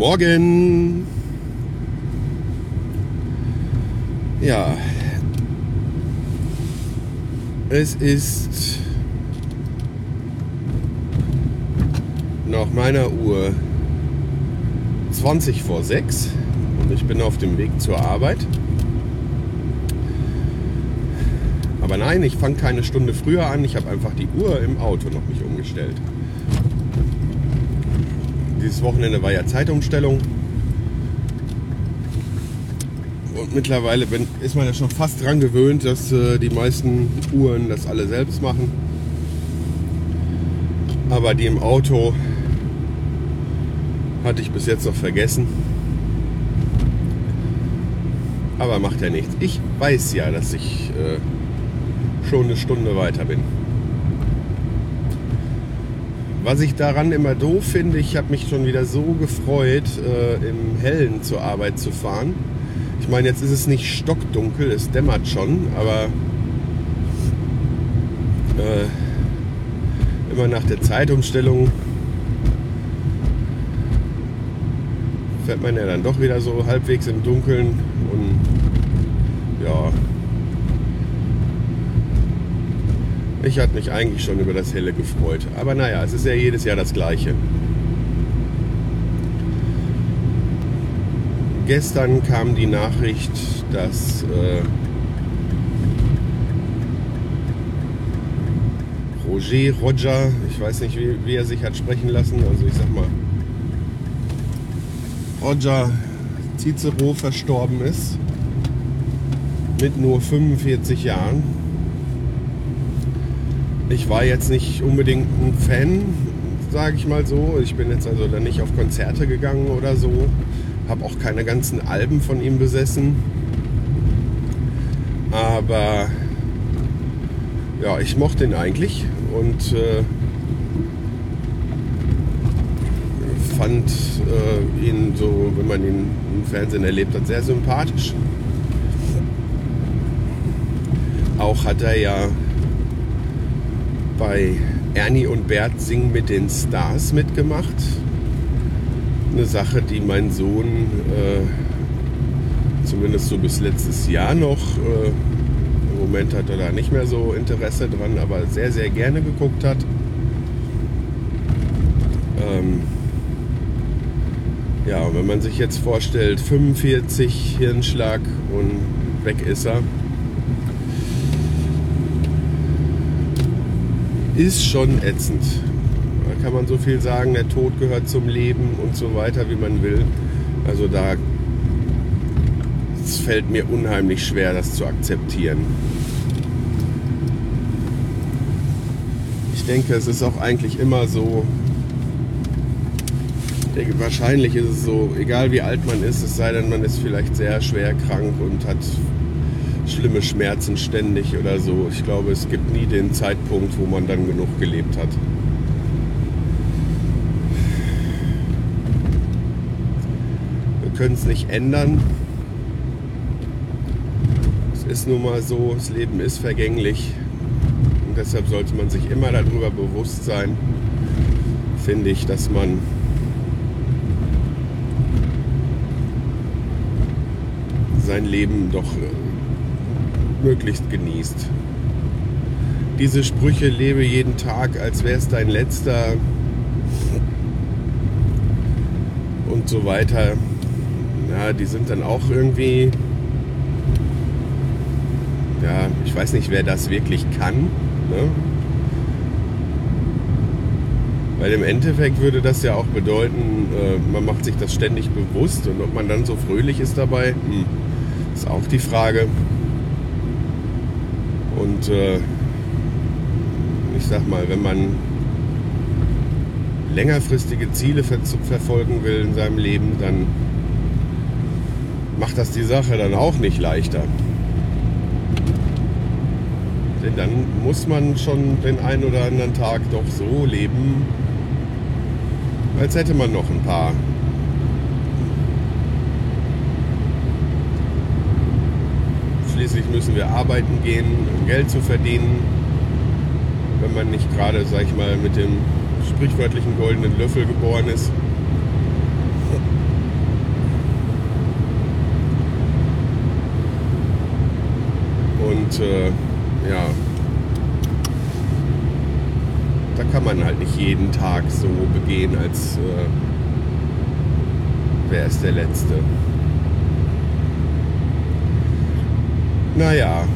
Morgen. Ja. Es ist nach meiner Uhr 20 vor 6 und ich bin auf dem Weg zur Arbeit. Aber nein, ich fange keine Stunde früher an. Ich habe einfach die Uhr im Auto noch nicht umgestellt. Dieses Wochenende war ja Zeitumstellung. Und mittlerweile bin, ist man ja schon fast dran gewöhnt, dass äh, die meisten Uhren das alle selbst machen. Aber die im Auto hatte ich bis jetzt noch vergessen. Aber macht ja nichts. Ich weiß ja, dass ich äh, schon eine Stunde weiter bin. Was ich daran immer doof finde, ich habe mich schon wieder so gefreut, äh, im Hellen zur Arbeit zu fahren. Ich meine, jetzt ist es nicht stockdunkel, es dämmert schon, aber äh, immer nach der Zeitumstellung fährt man ja dann doch wieder so halbwegs im Dunkeln und ja, Ich hatte mich eigentlich schon über das Helle gefreut. Aber naja, es ist ja jedes Jahr das Gleiche. Gestern kam die Nachricht, dass äh, Roger Roger, ich weiß nicht, wie, wie er sich hat sprechen lassen, also ich sag mal, Roger Cicero verstorben ist mit nur 45 Jahren ich war jetzt nicht unbedingt ein Fan, sage ich mal so. Ich bin jetzt also dann nicht auf Konzerte gegangen oder so. Habe auch keine ganzen Alben von ihm besessen. Aber ja, ich mochte ihn eigentlich und äh, fand äh, ihn so, wenn man ihn im Fernsehen erlebt hat, sehr sympathisch. Auch hat er ja bei Ernie und Bert singen mit den Stars mitgemacht. Eine Sache, die mein Sohn äh, zumindest so bis letztes Jahr noch, äh, im Moment hat er da nicht mehr so Interesse dran, aber sehr, sehr gerne geguckt hat. Ähm, ja, wenn man sich jetzt vorstellt, 45 Hirnschlag und weg ist er. Ist schon ätzend. Da kann man so viel sagen, der Tod gehört zum Leben und so weiter, wie man will. Also da es fällt mir unheimlich schwer, das zu akzeptieren. Ich denke, es ist auch eigentlich immer so, denke, wahrscheinlich ist es so, egal wie alt man ist, es sei denn, man ist vielleicht sehr schwer krank und hat schlimme Schmerzen ständig oder so. Ich glaube, es gibt nie den Zeitpunkt, wo man dann genug gelebt hat. Wir können es nicht ändern. Es ist nun mal so, das Leben ist vergänglich. Und deshalb sollte man sich immer darüber bewusst sein, finde ich, dass man sein Leben doch möglichst genießt. Diese Sprüche lebe jeden Tag, als wäre es dein letzter und so weiter. Ja, die sind dann auch irgendwie, ja, ich weiß nicht, wer das wirklich kann. Ne? Weil im Endeffekt würde das ja auch bedeuten, äh, man macht sich das ständig bewusst und ob man dann so fröhlich ist dabei, hm, ist auch die Frage. Und äh, ich sag mal, wenn man längerfristige Ziele ver verfolgen will in seinem Leben, dann macht das die Sache dann auch nicht leichter. Denn dann muss man schon den einen oder anderen Tag doch so leben, als hätte man noch ein paar. Schließlich müssen wir arbeiten gehen, um Geld zu verdienen. Wenn man nicht gerade, sag ich mal, mit dem sprichwörtlichen goldenen Löffel geboren ist. Und äh, ja, da kann man halt nicht jeden Tag so begehen, als äh, wäre es der letzte. Naja,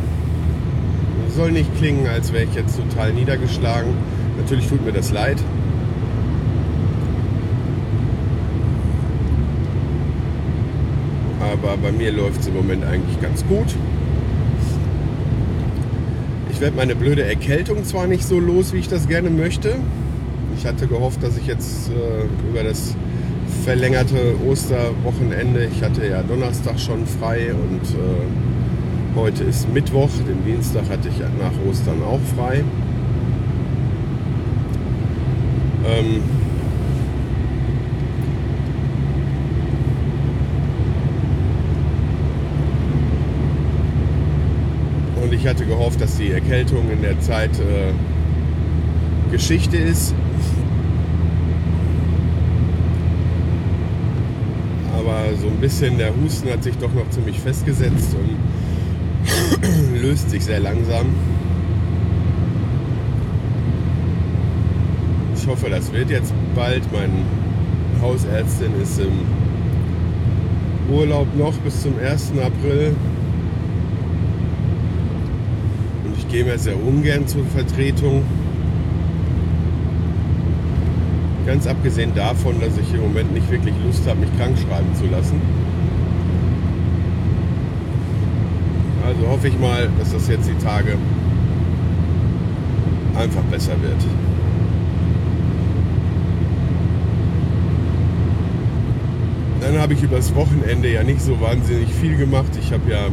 soll nicht klingen, als wäre ich jetzt total niedergeschlagen. Natürlich tut mir das leid. Aber bei mir läuft es im Moment eigentlich ganz gut. Ich werde meine blöde Erkältung zwar nicht so los, wie ich das gerne möchte. Ich hatte gehofft, dass ich jetzt äh, über das verlängerte Osterwochenende, ich hatte ja Donnerstag schon frei und äh, heute ist Mittwoch, den Dienstag hatte ich nach Ostern auch frei. Ähm, und ich hatte gehofft, dass die Erkältung in der Zeit äh, Geschichte ist. Aber so ein bisschen der Husten hat sich doch noch ziemlich festgesetzt und löst sich sehr langsam. Ich hoffe, das wird jetzt bald. Meine Hausärztin ist im Urlaub noch bis zum 1. April. Und ich gehe mir sehr ungern zur Vertretung. Ganz abgesehen davon, dass ich im Moment nicht wirklich Lust habe, mich krank schreiben zu lassen. Also hoffe ich mal, dass das jetzt die Tage einfach besser wird. Dann habe ich übers Wochenende ja nicht so wahnsinnig viel gemacht. Ich habe ja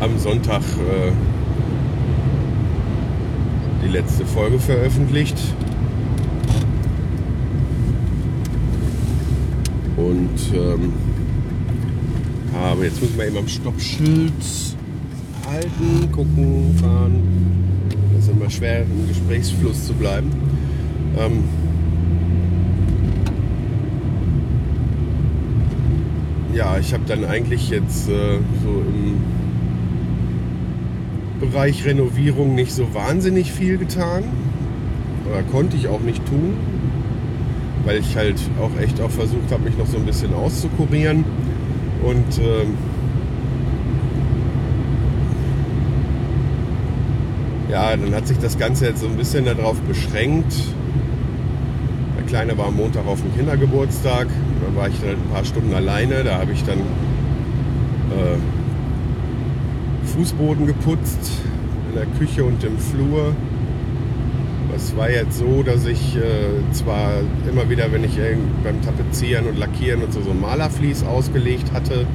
am Sonntag äh, die letzte Folge veröffentlicht. Und ähm, aber jetzt muss man eben am Stoppschild halten, gucken, fahren. Das ist immer schwer, im Gesprächsfluss zu bleiben. Ähm, ja, ich habe dann eigentlich jetzt äh, so im Bereich Renovierung nicht so wahnsinnig viel getan. Oder konnte ich auch nicht tun, weil ich halt auch echt auch versucht habe, mich noch so ein bisschen auszukurieren. Und ähm, ja, dann hat sich das Ganze jetzt so ein bisschen darauf beschränkt. Der Kleine war am Montag auf dem Kindergeburtstag. Da war ich dann ein paar Stunden alleine. Da habe ich dann äh, Fußboden geputzt in der Küche und im Flur. Es war jetzt so, dass ich äh, zwar immer wieder, wenn ich beim Tapezieren und Lackieren und so, so Malerflies ausgelegt hatte,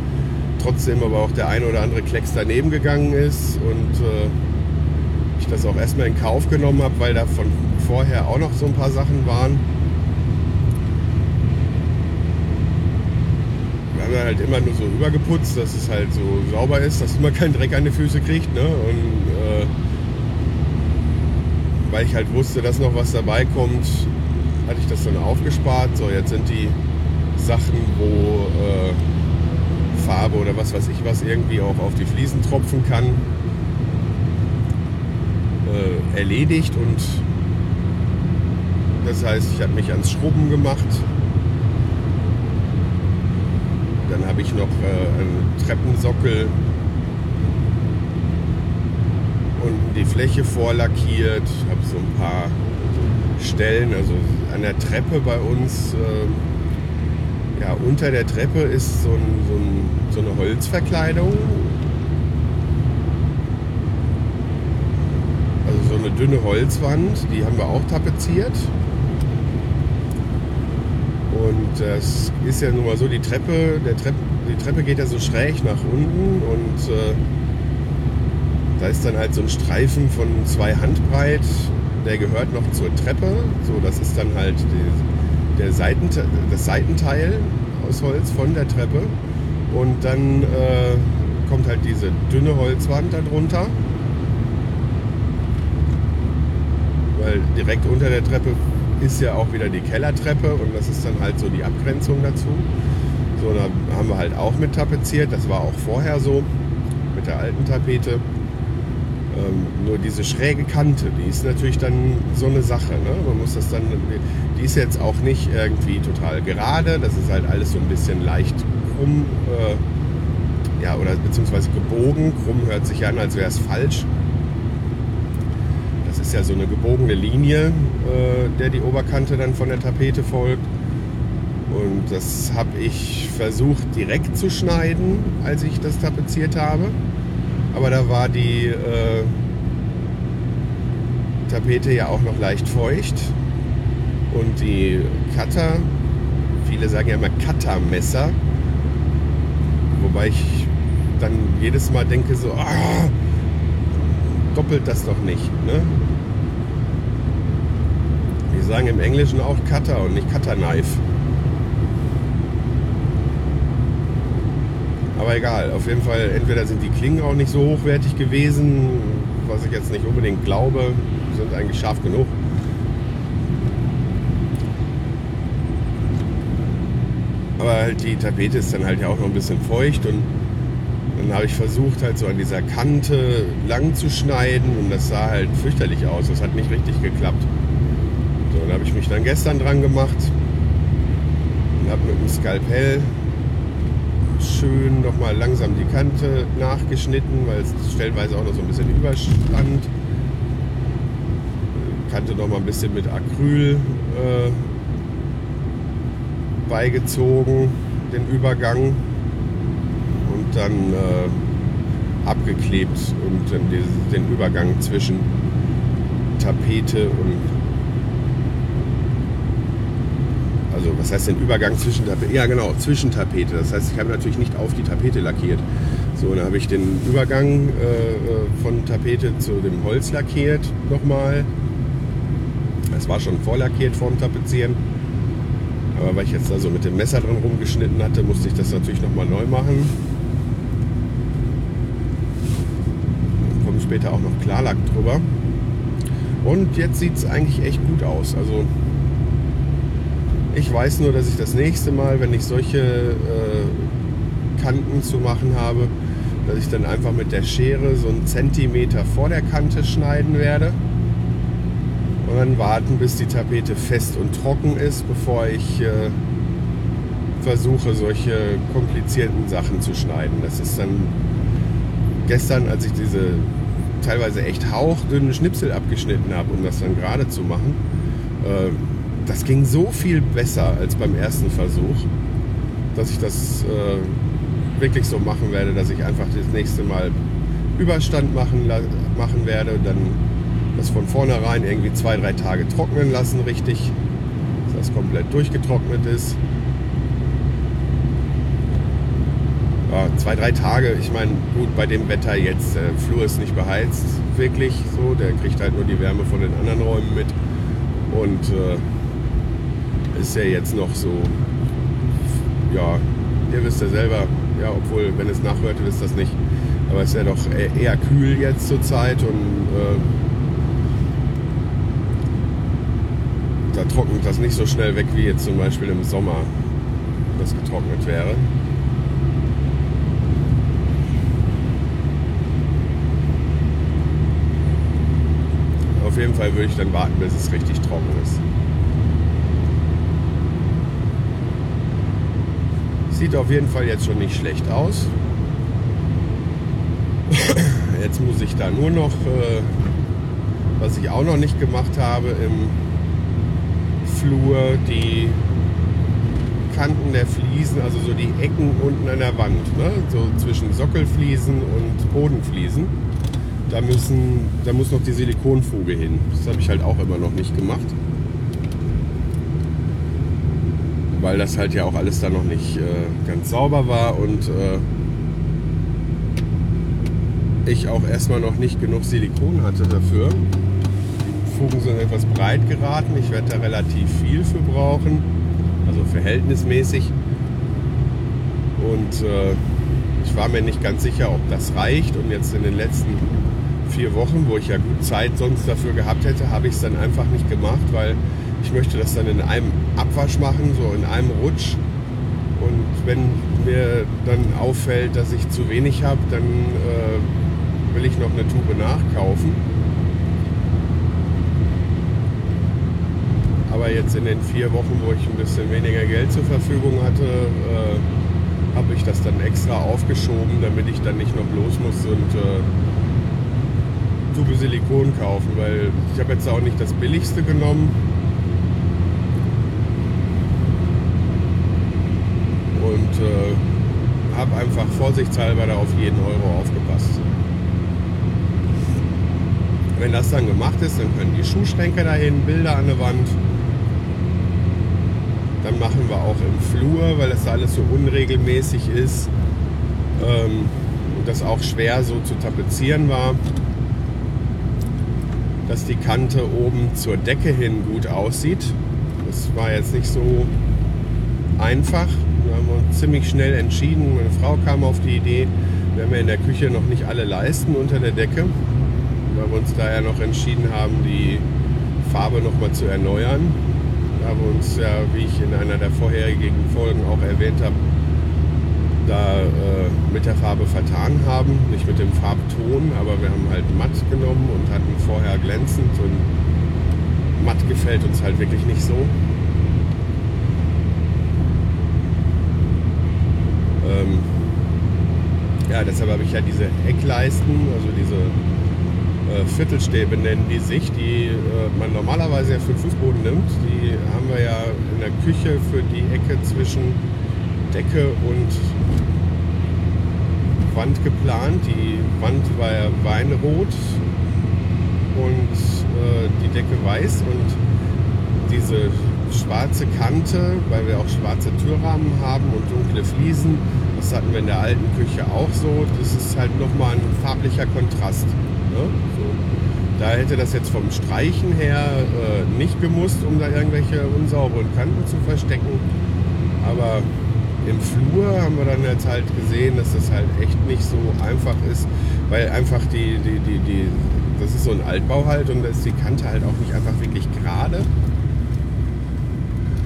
trotzdem aber auch der ein oder andere Klecks daneben gegangen ist und äh, ich das auch erstmal in Kauf genommen habe, weil da von vorher auch noch so ein paar Sachen waren. Wir haben halt immer nur so übergeputzt, dass es halt so sauber ist, dass man keinen Dreck an die Füße kriegt. Ne? Und äh, weil ich halt wusste, dass noch was dabei kommt, hatte ich das dann aufgespart. So, jetzt sind die Sachen, wo äh, Farbe oder was weiß ich was irgendwie auch auf die Fliesen tropfen kann, äh, erledigt und das heißt, ich habe mich ans Schrubben gemacht. Dann habe ich noch äh, einen Treppensockel unten die Fläche vorlackiert, habe so ein paar Stellen, also an der Treppe bei uns, äh, ja, unter der Treppe ist so, ein, so, ein, so eine Holzverkleidung. Also so eine dünne Holzwand, die haben wir auch tapeziert. das ist ja nun mal so, die Treppe, der Trepp, die Treppe geht ja so schräg nach unten und äh, da ist dann halt so ein Streifen von zwei Handbreit, der gehört noch zur Treppe. So, das ist dann halt die, der Seitente das Seitenteil aus Holz von der Treppe. Und dann äh, kommt halt diese dünne Holzwand darunter. Weil direkt unter der Treppe ist ja auch wieder die Kellertreppe und das ist dann halt so die Abgrenzung dazu. So, da haben wir halt auch mit tapeziert. Das war auch vorher so mit der alten Tapete. Ähm, nur diese schräge Kante, die ist natürlich dann so eine Sache. Ne? Man muss das dann, die ist jetzt auch nicht irgendwie total gerade. Das ist halt alles so ein bisschen leicht krumm, äh, ja, oder beziehungsweise gebogen. Krumm hört sich an, als wäre es falsch. Das ist ja so eine gebogene Linie, äh, der die Oberkante dann von der Tapete folgt. Und das habe ich versucht direkt zu schneiden, als ich das tapeziert habe. Aber da war die äh, Tapete ja auch noch leicht feucht. Und die Cutter, viele sagen ja immer Cuttermesser, wobei ich dann jedes Mal denke so, ah, doppelt das doch nicht. Ne? Die sagen im Englischen auch Cutter und nicht Cutterknife. Aber egal, auf jeden Fall, entweder sind die Klingen auch nicht so hochwertig gewesen, was ich jetzt nicht unbedingt glaube, sind eigentlich scharf genug. Aber halt die Tapete ist dann halt ja auch noch ein bisschen feucht und dann habe ich versucht halt so an dieser Kante lang zu schneiden und das sah halt fürchterlich aus. Das hat nicht richtig geklappt. So, dann habe ich mich dann gestern dran gemacht und habe mit dem Skalpell schön nochmal langsam die Kante nachgeschnitten, weil es stellenweise auch noch so ein bisschen überstand. Kante nochmal ein bisschen mit Acryl äh, beigezogen, den Übergang und dann äh, abgeklebt und dann den Übergang zwischen Tapete und also was heißt den Übergang zwischen Tapete? Ja genau, zwischen Tapete. Das heißt, ich habe natürlich nicht auf die Tapete lackiert. So, dann habe ich den Übergang äh, von Tapete zu dem Holz lackiert nochmal. Es war schon vorlackiert vorm Tapezieren. Aber weil ich jetzt da so mit dem Messer dran rumgeschnitten hatte, musste ich das natürlich nochmal neu machen. Dann kommt später auch noch Klarlack drüber. Und jetzt sieht es eigentlich echt gut aus. Also ich weiß nur, dass ich das nächste Mal, wenn ich solche äh, Kanten zu machen habe, dass ich dann einfach mit der Schere so einen Zentimeter vor der Kante schneiden werde. Und dann warten, bis die Tapete fest und trocken ist, bevor ich äh, versuche, solche komplizierten Sachen zu schneiden. Das ist dann gestern, als ich diese teilweise echt hauchdünnen Schnipsel abgeschnitten habe, um das dann gerade zu machen, äh, das ging so viel besser als beim ersten Versuch, dass ich das äh, wirklich so machen werde, dass ich einfach das nächste Mal Überstand machen, machen werde, dann das von vornherein irgendwie zwei, drei Tage trocknen lassen, richtig, dass das komplett durchgetrocknet ist. Ja, zwei, drei Tage, ich meine, gut, bei dem Wetter jetzt, der Flur ist nicht beheizt, wirklich so, der kriegt halt nur die Wärme von den anderen Räumen mit und äh, ist ja jetzt noch so, ja, ihr wisst ja selber, ja, obwohl, wenn es nachhört, wisst das nicht. Aber es ist ja doch eher kühl jetzt zur Zeit und äh, da trocknet das nicht so schnell weg wie jetzt zum Beispiel im Sommer das getrocknet wäre. Auf jeden Fall würde ich dann warten, bis es richtig trocken ist. Sieht auf jeden Fall jetzt schon nicht schlecht aus. Jetzt muss ich da nur noch, äh, was ich auch noch nicht gemacht habe, im Flur die Kanten der Fliesen, also so die Ecken unten an der Wand, ne? so zwischen Sockelfliesen und Bodenfliesen. Da, müssen, da muss noch die Silikonfuge hin. Das habe ich halt auch immer noch nicht gemacht. Weil das halt ja auch alles da noch nicht äh, ganz sauber war und äh, ich auch erstmal noch nicht genug Silikon hatte dafür. Die Fugen sind etwas breit geraten. Ich werde da relativ viel für brauchen, also verhältnismäßig. Und äh, ich war mir nicht ganz sicher, ob das reicht. Und jetzt in den letzten vier Wochen, wo ich ja gut Zeit sonst dafür gehabt hätte, habe ich es dann einfach nicht gemacht, weil ich möchte das dann in einem Abwasch machen, so in einem Rutsch. Und wenn mir dann auffällt, dass ich zu wenig habe, dann äh, will ich noch eine Tube nachkaufen. Aber jetzt in den vier Wochen, wo ich ein bisschen weniger Geld zur Verfügung hatte, äh, habe ich das dann extra aufgeschoben, damit ich dann nicht noch los muss und äh, Tube Silikon kaufen, weil ich habe jetzt auch nicht das billigste genommen. Und äh, habe einfach vorsichtshalber da auf jeden Euro aufgepasst. Wenn das dann gemacht ist, dann können die Schuhschränke dahin, Bilder an der Wand. Dann machen wir auch im Flur, weil das alles so unregelmäßig ist ähm, und das auch schwer so zu tapezieren war dass die Kante oben zur Decke hin gut aussieht. Das war jetzt nicht so einfach. Wir haben uns ziemlich schnell entschieden. Meine Frau kam auf die Idee, wir haben ja in der Küche noch nicht alle Leisten unter der Decke, weil wir uns daher noch entschieden haben, die Farbe nochmal zu erneuern. Da wir uns ja, wie ich in einer der vorherigen Folgen auch erwähnt habe, da äh, mit der Farbe vertan haben. Nicht mit dem Farbton, aber wir haben halt matt genommen und hatten vorher glänzend und matt gefällt uns halt wirklich nicht so. Ähm, ja, deshalb habe ich ja diese Eckleisten, also diese äh, Viertelstäbe nennen die sich, die äh, man normalerweise ja für den Fußboden nimmt. Die haben wir ja in der Küche für die Ecke zwischen Decke und Wand geplant. Die Wand war ja weinrot und äh, die Decke weiß und diese schwarze Kante, weil wir auch schwarze Türrahmen haben und dunkle Fliesen, das hatten wir in der alten Küche auch so. Das ist halt nochmal ein farblicher Kontrast. Ne? So. Da hätte das jetzt vom Streichen her äh, nicht gemusst, um da irgendwelche unsauberen Kanten zu verstecken. Aber im Flur haben wir dann jetzt halt gesehen, dass das halt echt nicht so einfach ist, weil einfach die, die, die, die, das ist so ein Altbau halt und da ist die Kante halt auch nicht einfach wirklich gerade.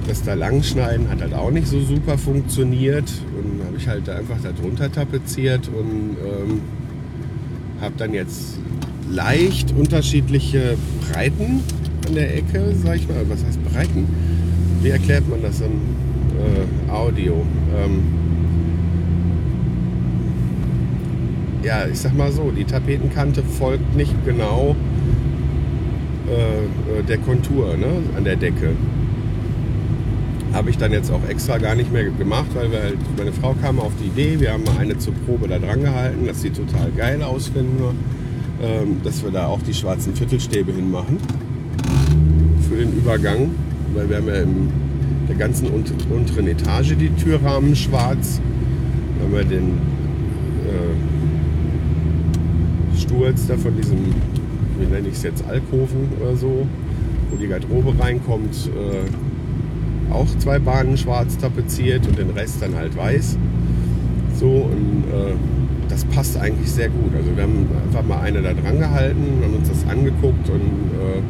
Das da langschneiden hat halt auch nicht so super funktioniert und habe ich halt einfach da drunter tapeziert und ähm, habe dann jetzt leicht unterschiedliche Breiten an der Ecke, sag ich mal. Was heißt Breiten? Wie erklärt man das dann? äh, Audio. Ähm, ja, ich sag mal so, die Tapetenkante folgt nicht genau äh, äh, der Kontur ne, an der Decke. Habe ich dann jetzt auch extra gar nicht mehr gemacht, weil wir halt, meine Frau kam auf die Idee, wir haben mal eine zur Probe da dran gehalten, das sieht total geil aus, finden wir, ähm, dass wir da auch die schwarzen Viertelstäbe hinmachen für den Übergang, weil wir haben ja im der ganzen unteren Etage die Türrahmen schwarz. Haben wir den äh, Sturz da von diesem, wie nenne ich es jetzt, Alkoven oder so, wo die Garderobe reinkommt, äh, auch zwei Bahnen schwarz tapeziert und den Rest dann halt weiß. So und äh, das passt eigentlich sehr gut. Also wir haben einfach mal eine da dran gehalten, haben uns das angeguckt und äh,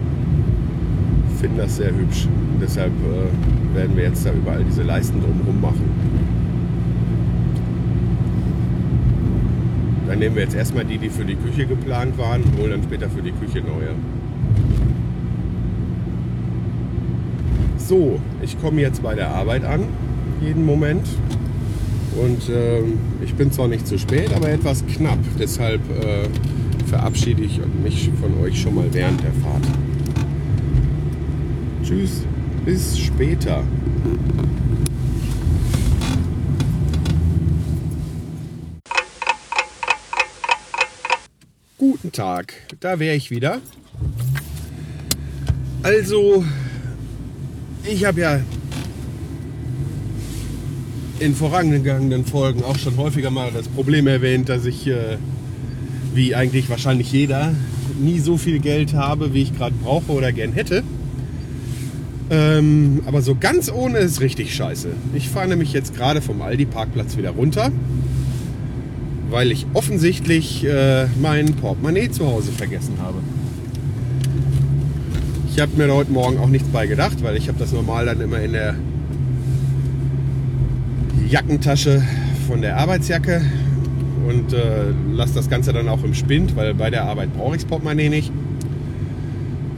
finden das sehr hübsch. Und deshalb äh, werden wir jetzt da überall diese Leisten drumherum machen. Dann nehmen wir jetzt erstmal die, die für die Küche geplant waren und holen dann später für die Küche neue. So, ich komme jetzt bei der Arbeit an, jeden Moment. Und äh, ich bin zwar nicht zu spät, aber etwas knapp. Deshalb äh, verabschiede ich mich von euch schon mal während der Fahrt. Tschüss, bis später. Guten Tag, da wäre ich wieder. Also, ich habe ja in vorangegangenen Folgen auch schon häufiger mal das Problem erwähnt, dass ich, äh, wie eigentlich wahrscheinlich jeder, nie so viel Geld habe, wie ich gerade brauche oder gern hätte. Ähm, aber so ganz ohne ist richtig scheiße. Ich fahre nämlich jetzt gerade vom Aldi-Parkplatz wieder runter, weil ich offensichtlich äh, mein Portemonnaie zu Hause vergessen habe. Ich habe mir heute Morgen auch nichts bei gedacht, weil ich habe das normal dann immer in der Jackentasche von der Arbeitsjacke und äh, lasse das Ganze dann auch im Spind, weil bei der Arbeit brauche ich das Portemonnaie nicht.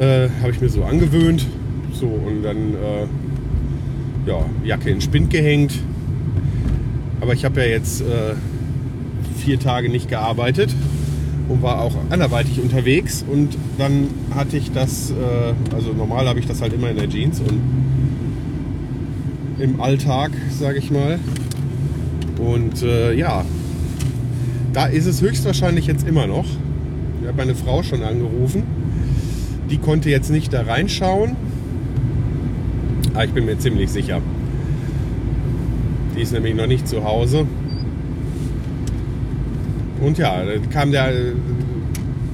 Äh, habe ich mir so angewöhnt. So und dann äh, ja, Jacke in Spind gehängt. Aber ich habe ja jetzt äh, vier Tage nicht gearbeitet und war auch anderweitig unterwegs und dann hatte ich das, äh, also normal habe ich das halt immer in der Jeans und im Alltag, sage ich mal. Und äh, ja, da ist es höchstwahrscheinlich jetzt immer noch. Ich habe meine Frau schon angerufen. Die konnte jetzt nicht da reinschauen. Aber ich bin mir ziemlich sicher. Die ist nämlich noch nicht zu Hause. Und ja, da kam der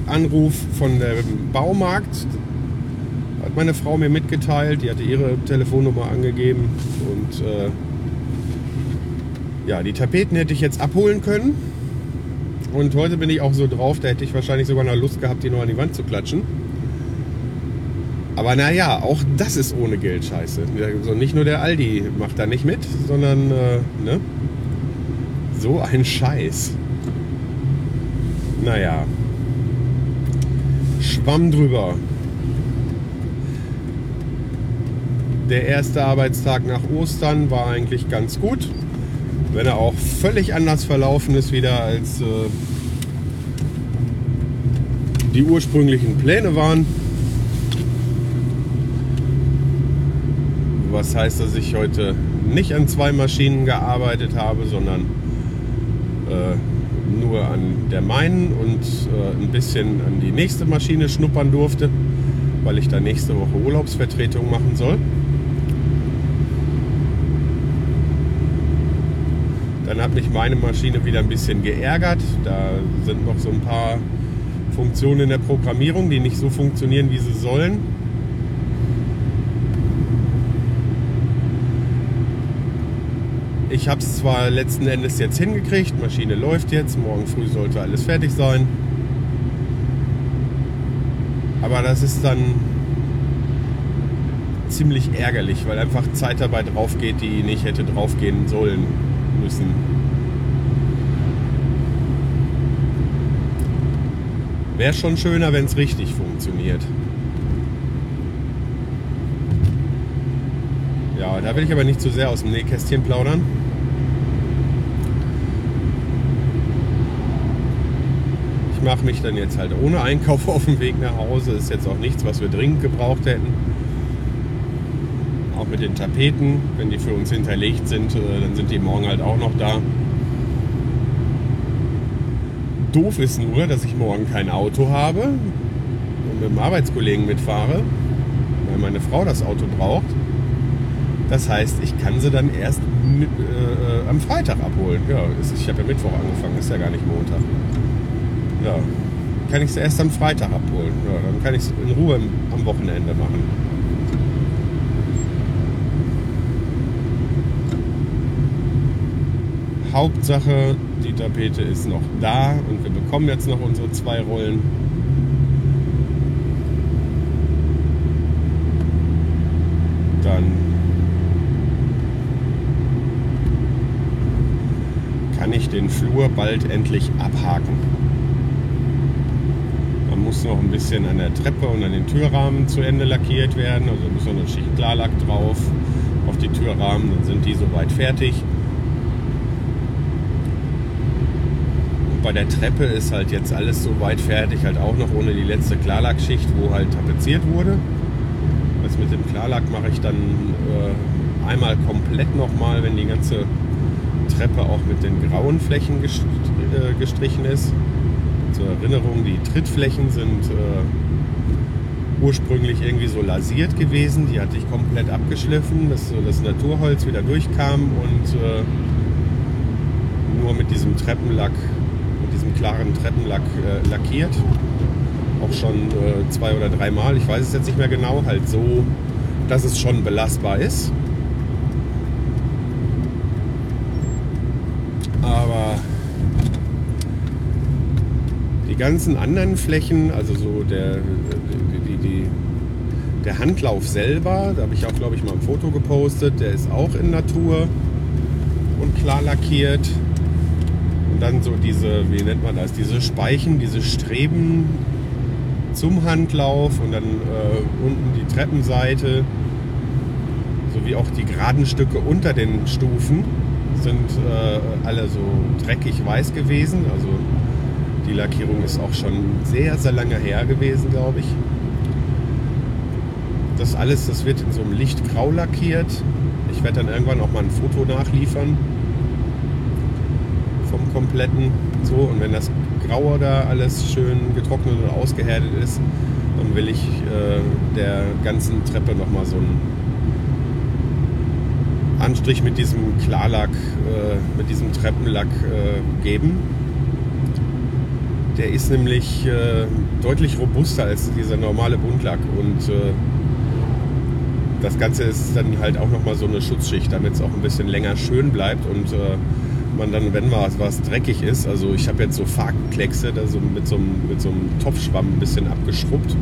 Anruf von dem Baumarkt. Hat meine Frau mir mitgeteilt. Die hatte ihre Telefonnummer angegeben. Und äh, ja, die Tapeten hätte ich jetzt abholen können. Und heute bin ich auch so drauf, da hätte ich wahrscheinlich sogar noch Lust gehabt, die noch an die Wand zu klatschen. Aber naja, auch das ist ohne Geld scheiße. Also nicht nur der Aldi macht da nicht mit, sondern äh, ne? so ein Scheiß. Naja. Schwamm drüber. Der erste Arbeitstag nach Ostern war eigentlich ganz gut. Wenn er auch völlig anders verlaufen ist wieder als äh, die ursprünglichen Pläne waren. Was heißt, dass ich heute nicht an zwei Maschinen gearbeitet habe, sondern äh, nur an der meinen und äh, ein bisschen an die nächste Maschine schnuppern durfte, weil ich da nächste Woche Urlaubsvertretung machen soll. Dann hat mich meine Maschine wieder ein bisschen geärgert. Da sind noch so ein paar Funktionen in der Programmierung, die nicht so funktionieren, wie sie sollen. Ich habe es zwar letzten Endes jetzt hingekriegt, Maschine läuft jetzt, morgen früh sollte alles fertig sein. Aber das ist dann ziemlich ärgerlich, weil einfach Zeit dabei drauf geht, die nicht hätte draufgehen sollen müssen. Wäre schon schöner, wenn es richtig funktioniert. Da will ich aber nicht zu sehr aus dem Nähkästchen plaudern. Ich mache mich dann jetzt halt ohne Einkauf auf dem Weg nach Hause. Ist jetzt auch nichts, was wir dringend gebraucht hätten. Auch mit den Tapeten, wenn die für uns hinterlegt sind, äh, dann sind die morgen halt auch noch da. Doof ist nur, dass ich morgen kein Auto habe und mit dem Arbeitskollegen mitfahre, weil meine Frau das Auto braucht. Das heißt, ich kann sie dann erst mit, äh, am Freitag abholen. Ja, ich habe ja Mittwoch angefangen, ist ja gar nicht Montag. Ja, kann ich sie erst am Freitag abholen. Ja, dann kann ich es in Ruhe am Wochenende machen. Hauptsache, die Tapete ist noch da und wir bekommen jetzt noch unsere zwei Rollen. Dann kann den Flur bald endlich abhaken. Man muss noch ein bisschen an der Treppe und an den Türrahmen zu Ende lackiert werden. Also muss noch eine Schicht Klarlack drauf auf die Türrahmen, dann sind die soweit fertig. bei der Treppe ist halt jetzt alles so weit fertig, halt auch noch ohne die letzte Klarlackschicht, wo halt tapeziert wurde. Das mit dem Klarlack mache ich dann äh, einmal komplett nochmal, wenn die ganze Treppe auch mit den grauen Flächen äh, gestrichen ist. Zur Erinnerung, die Trittflächen sind äh, ursprünglich irgendwie so lasiert gewesen. Die hatte ich komplett abgeschliffen, dass so das Naturholz wieder durchkam und äh, nur mit diesem Treppenlack, mit diesem klaren Treppenlack lackiert. Auch schon zwei oder dreimal, ich weiß es jetzt nicht mehr genau, halt so, dass es schon belastbar ist. Aber die ganzen anderen Flächen, also so der, die, die, der Handlauf selber, da habe ich auch, glaube ich, mal ein Foto gepostet, der ist auch in Natur und klar lackiert. Und dann so diese, wie nennt man das, diese Speichen, diese Streben zum Handlauf und dann äh, unten die Treppenseite sowie auch die geraden Stücke unter den Stufen sind äh, alle so dreckig weiß gewesen. Also die Lackierung ist auch schon sehr, sehr lange her gewesen, glaube ich. Das alles, das wird in so einem Lichtgrau lackiert. Ich werde dann irgendwann auch mal ein Foto nachliefern vom kompletten so. Und wenn das Graue da alles schön getrocknet und ausgehärtet ist, dann will ich äh, der ganzen Treppe nochmal so einen Anstrich mit diesem Klarlack, äh, mit diesem Treppenlack äh, geben. Der ist nämlich äh, deutlich robuster als dieser normale Buntlack und äh, das Ganze ist dann halt auch nochmal so eine Schutzschicht, damit es auch ein bisschen länger schön bleibt und äh, man dann, wenn mal was dreckig ist, also ich habe jetzt so Fakenkleckse, da so mit, so einem, mit so einem Topfschwamm ein bisschen abgeschrubbt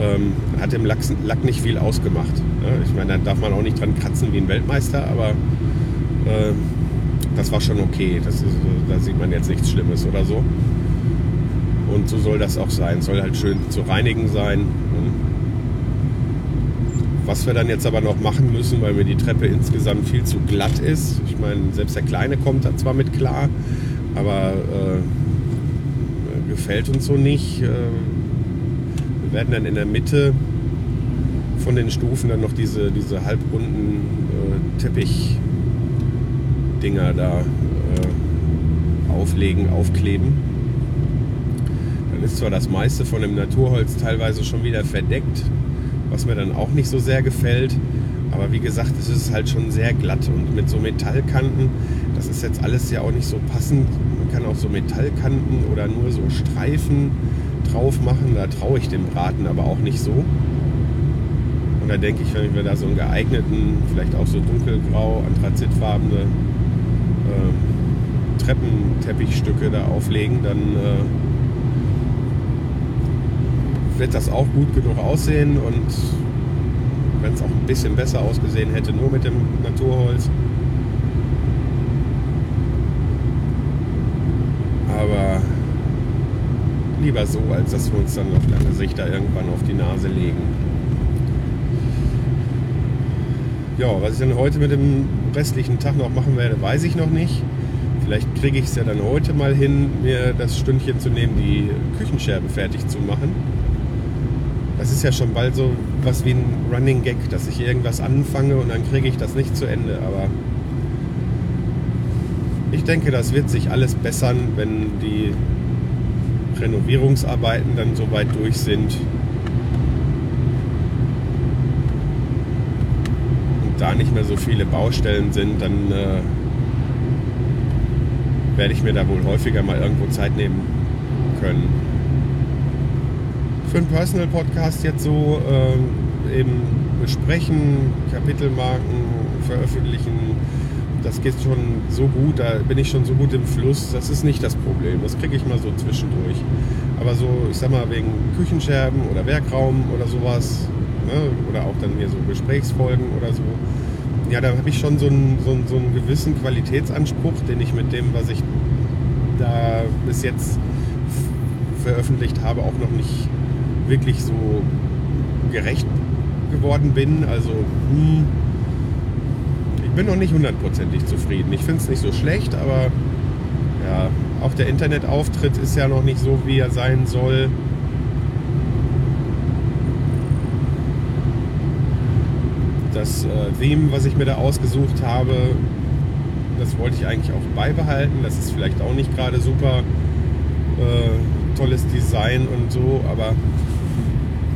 ähm, hat dem Lack, Lack, nicht viel ausgemacht. Ne? Ich meine, da darf man auch nicht dran kratzen wie ein Weltmeister, aber äh, das war schon okay. Das ist, da sieht man jetzt nichts Schlimmes oder so. Und so soll das auch sein. Soll halt schön zu reinigen sein. Was wir dann jetzt aber noch machen müssen, weil mir die Treppe insgesamt viel zu glatt ist. Ich meine, selbst der Kleine kommt da zwar mit klar, aber äh, gefällt uns so nicht. Äh, werden dann in der Mitte von den Stufen dann noch diese, diese halbrunden äh, Teppich-Dinger da äh, auflegen, aufkleben. Dann ist zwar das meiste von dem Naturholz teilweise schon wieder verdeckt, was mir dann auch nicht so sehr gefällt. Aber wie gesagt, es ist halt schon sehr glatt und mit so Metallkanten, das ist jetzt alles ja auch nicht so passend. Man kann auch so Metallkanten oder nur so Streifen drauf machen. Da traue ich dem Braten aber auch nicht so. Und da denke ich, wenn wir da so einen geeigneten, vielleicht auch so dunkelgrau, anthrazitfarbene äh, Treppenteppichstücke da auflegen, dann äh, wird das auch gut genug aussehen und wenn es auch ein bisschen besser ausgesehen hätte, nur mit dem Naturholz. Aber lieber so, als dass wir uns dann auf lange Sicht da irgendwann auf die Nase legen. Ja, was ich dann heute mit dem restlichen Tag noch machen werde, weiß ich noch nicht. Vielleicht kriege ich es ja dann heute mal hin, mir das Stündchen zu nehmen, die Küchenscherbe fertig zu machen. Das ist ja schon bald so was wie ein Running Gag, dass ich irgendwas anfange und dann kriege ich das nicht zu Ende. Aber ich denke, das wird sich alles bessern, wenn die Renovierungsarbeiten dann soweit durch sind. Und da nicht mehr so viele Baustellen sind, dann äh, werde ich mir da wohl häufiger mal irgendwo Zeit nehmen können. Für einen Personal Podcast jetzt so äh, eben besprechen, Kapitelmarken veröffentlichen, das geht schon so gut, da bin ich schon so gut im Fluss, das ist nicht das Problem. Das kriege ich mal so zwischendurch. Aber so, ich sag mal, wegen Küchenscherben oder Werkraum oder sowas, ne, oder auch dann hier so Gesprächsfolgen oder so, ja, da habe ich schon so einen, so, einen, so einen gewissen Qualitätsanspruch, den ich mit dem, was ich da bis jetzt veröffentlicht habe, auch noch nicht wirklich so gerecht geworden bin. Also, hm, bin noch nicht hundertprozentig zufrieden. Ich finde es nicht so schlecht, aber ja, auch der Internetauftritt ist ja noch nicht so, wie er sein soll. Das äh, Theme, was ich mir da ausgesucht habe, das wollte ich eigentlich auch beibehalten. Das ist vielleicht auch nicht gerade super äh, tolles Design und so, aber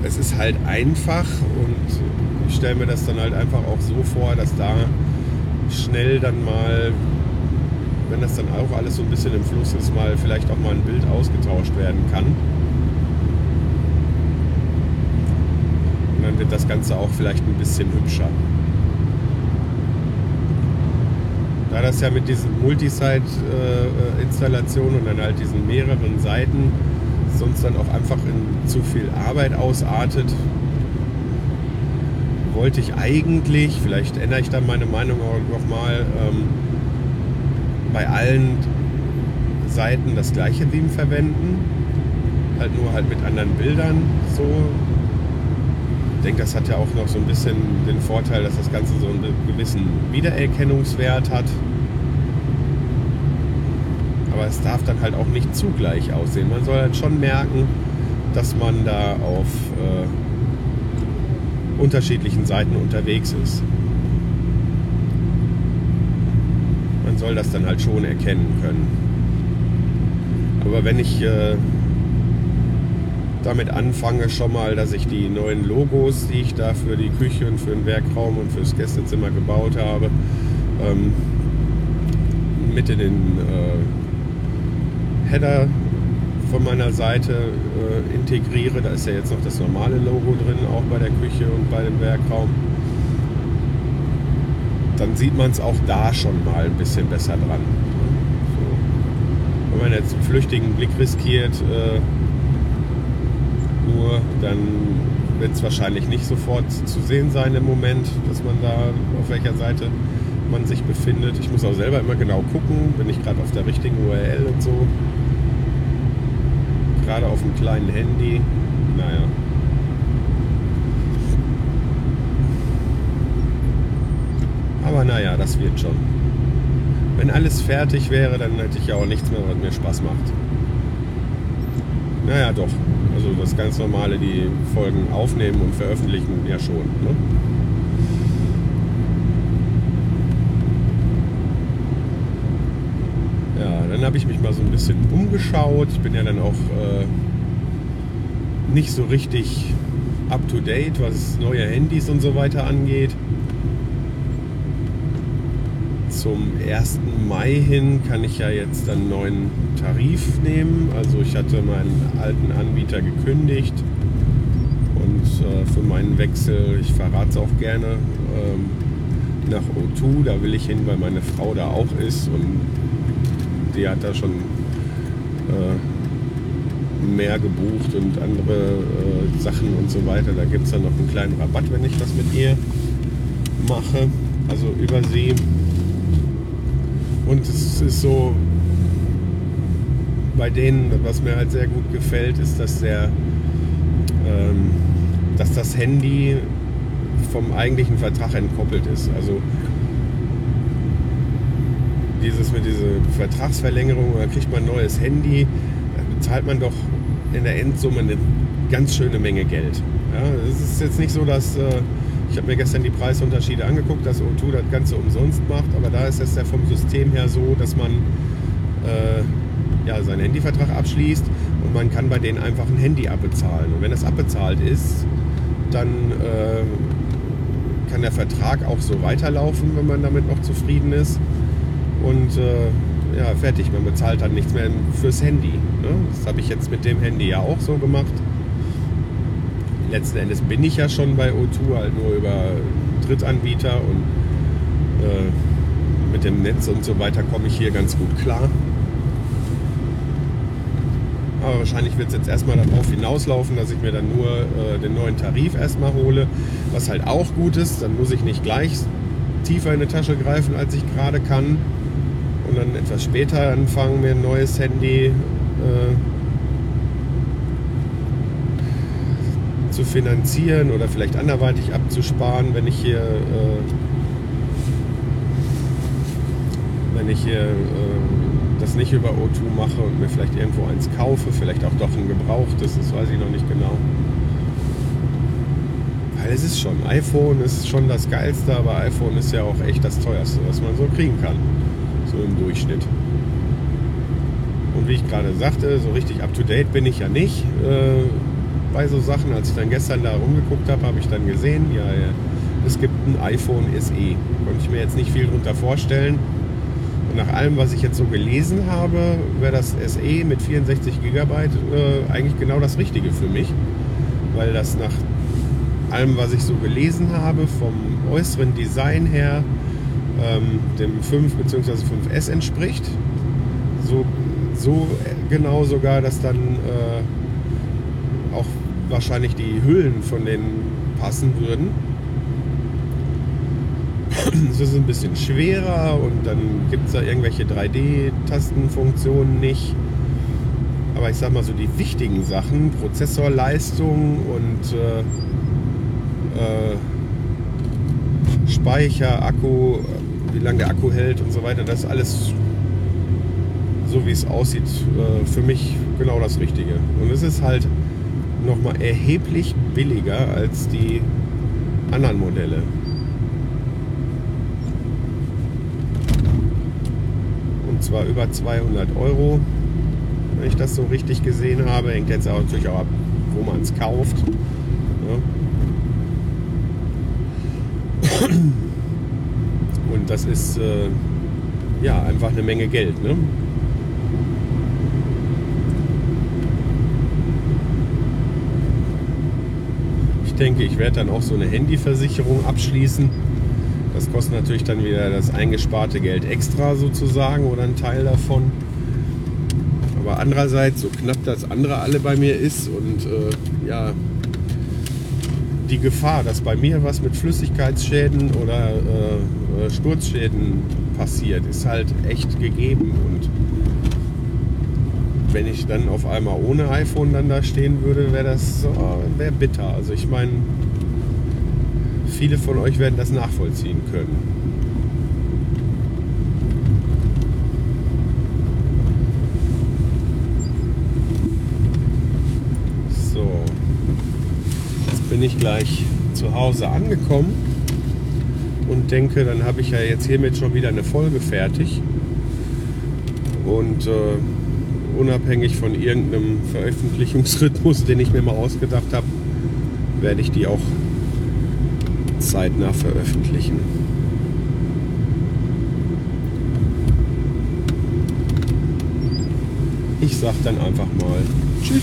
es ist halt einfach und ich stelle mir das dann halt einfach auch so vor, dass da schnell dann mal wenn das dann auch alles so ein bisschen im Fluss ist, mal vielleicht auch mal ein Bild ausgetauscht werden kann. Und dann wird das Ganze auch vielleicht ein bisschen hübscher. Da das ja mit diesen Multisite-Installationen und dann halt diesen mehreren Seiten sonst dann auch einfach in zu viel Arbeit ausartet, wollte ich eigentlich, vielleicht ändere ich dann meine Meinung auch nochmal, ähm, bei allen Seiten das gleiche Theme verwenden. Halt nur halt mit anderen Bildern so. Ich denke, das hat ja auch noch so ein bisschen den Vorteil, dass das Ganze so einen gewissen Wiedererkennungswert hat. Aber es darf dann halt auch nicht zugleich aussehen. Man soll halt schon merken, dass man da auf äh, unterschiedlichen Seiten unterwegs ist. Man soll das dann halt schon erkennen können. Aber wenn ich äh, damit anfange schon mal, dass ich die neuen Logos, die ich da für die Küche und für den Werkraum und fürs Gästezimmer gebaut habe, ähm, mit in den äh, Header von meiner Seite äh, integriere. Da ist ja jetzt noch das normale Logo drin, auch bei der Küche und bei dem Werkraum. Dann sieht man es auch da schon mal ein bisschen besser dran. So. Wenn man jetzt einen flüchtigen Blick riskiert, äh, nur dann wird es wahrscheinlich nicht sofort zu sehen sein im Moment, dass man da auf welcher Seite man sich befindet. Ich muss auch selber immer genau gucken, bin ich gerade auf der richtigen URL und so gerade auf dem kleinen Handy. Naja. Aber naja, das wird schon. Wenn alles fertig wäre, dann hätte ich ja auch nichts mehr, was mir Spaß macht. Naja, doch. Also das ganz normale, die Folgen aufnehmen und veröffentlichen, ja schon. Ne? dann habe ich mich mal so ein bisschen umgeschaut. Ich bin ja dann auch äh, nicht so richtig up to date, was neue Handys und so weiter angeht. Zum 1. Mai hin kann ich ja jetzt einen neuen Tarif nehmen. Also ich hatte meinen alten Anbieter gekündigt und äh, für meinen Wechsel, ich verrate es auch gerne, ähm, nach O2, da will ich hin, weil meine Frau da auch ist und die hat da schon äh, mehr gebucht und andere äh, Sachen und so weiter. Da gibt es dann noch einen kleinen Rabatt, wenn ich das mit ihr mache, also über sie. Und es ist so, bei denen, was mir halt sehr gut gefällt, ist, dass der, ähm, dass das Handy vom eigentlichen Vertrag entkoppelt ist. Also dieses mit dieser Vertragsverlängerung, da kriegt man ein neues Handy, bezahlt man doch in der Endsumme eine ganz schöne Menge Geld. Ja, es ist jetzt nicht so, dass äh, ich habe mir gestern die Preisunterschiede angeguckt, dass O2 das Ganze umsonst macht, aber da ist es ja vom System her so, dass man äh, ja, seinen Handyvertrag abschließt und man kann bei denen einfach ein Handy abbezahlen. Und wenn das abbezahlt ist, dann äh, kann der Vertrag auch so weiterlaufen, wenn man damit noch zufrieden ist und äh, ja, fertig. Man bezahlt dann nichts mehr fürs Handy. Ne? Das habe ich jetzt mit dem Handy ja auch so gemacht. Letzten Endes bin ich ja schon bei O2, halt nur über Drittanbieter und äh, mit dem Netz und so weiter komme ich hier ganz gut klar. Aber wahrscheinlich wird es jetzt erstmal darauf hinauslaufen, dass ich mir dann nur äh, den neuen Tarif erstmal hole, was halt auch gut ist. Dann muss ich nicht gleich tiefer in die Tasche greifen, als ich gerade kann und dann etwas später anfangen, mir ein neues Handy äh, zu finanzieren oder vielleicht anderweitig abzusparen, wenn ich hier, äh, wenn ich hier äh, das nicht über O2 mache und mir vielleicht irgendwo eins kaufe, vielleicht auch doch ein gebrauchtes, das weiß ich noch nicht genau. Weil es ist schon, iPhone ist schon das Geilste, aber iPhone ist ja auch echt das teuerste, was man so kriegen kann so im Durchschnitt. Und wie ich gerade sagte, so richtig up-to-date bin ich ja nicht äh, bei so Sachen. Als ich dann gestern da rumgeguckt habe, habe ich dann gesehen, ja, es gibt ein iPhone SE. Konnte ich mir jetzt nicht viel darunter vorstellen. Und nach allem, was ich jetzt so gelesen habe, wäre das SE mit 64 GB äh, eigentlich genau das Richtige für mich. Weil das nach allem, was ich so gelesen habe, vom äußeren Design her, ähm, dem 5 bzw. 5S entspricht. So, so genau sogar, dass dann äh, auch wahrscheinlich die Hüllen von denen passen würden. Es ist ein bisschen schwerer und dann gibt es da irgendwelche 3D-Tastenfunktionen nicht. Aber ich sag mal so die wichtigen Sachen, Prozessorleistung und äh, äh, Speicher, Akku, wie lange der Akku hält und so weiter, das ist alles so wie es aussieht, äh, für mich genau das Richtige. Und es ist halt nochmal erheblich billiger als die anderen Modelle. Und zwar über 200 Euro, wenn ich das so richtig gesehen habe. Hängt jetzt auch natürlich auch ab, wo man es kauft. Ja. Das ist äh, ja einfach eine Menge Geld. Ne? Ich denke, ich werde dann auch so eine Handyversicherung abschließen. Das kostet natürlich dann wieder das eingesparte Geld extra sozusagen oder ein Teil davon. Aber andererseits, so knapp das andere alle bei mir ist und äh, ja, die Gefahr, dass bei mir was mit Flüssigkeitsschäden oder äh, äh, Sturzschäden passiert, ist halt echt gegeben. Und wenn ich dann auf einmal ohne iPhone dann da stehen würde, wäre das oh, wär bitter. Also ich meine, viele von euch werden das nachvollziehen können. So, jetzt bin ich gleich zu Hause angekommen und denke, dann habe ich ja jetzt hiermit schon wieder eine Folge fertig. Und äh, unabhängig von irgendeinem Veröffentlichungsrhythmus, den ich mir mal ausgedacht habe, werde ich die auch zeitnah veröffentlichen. Ich sag dann einfach mal Tschüss.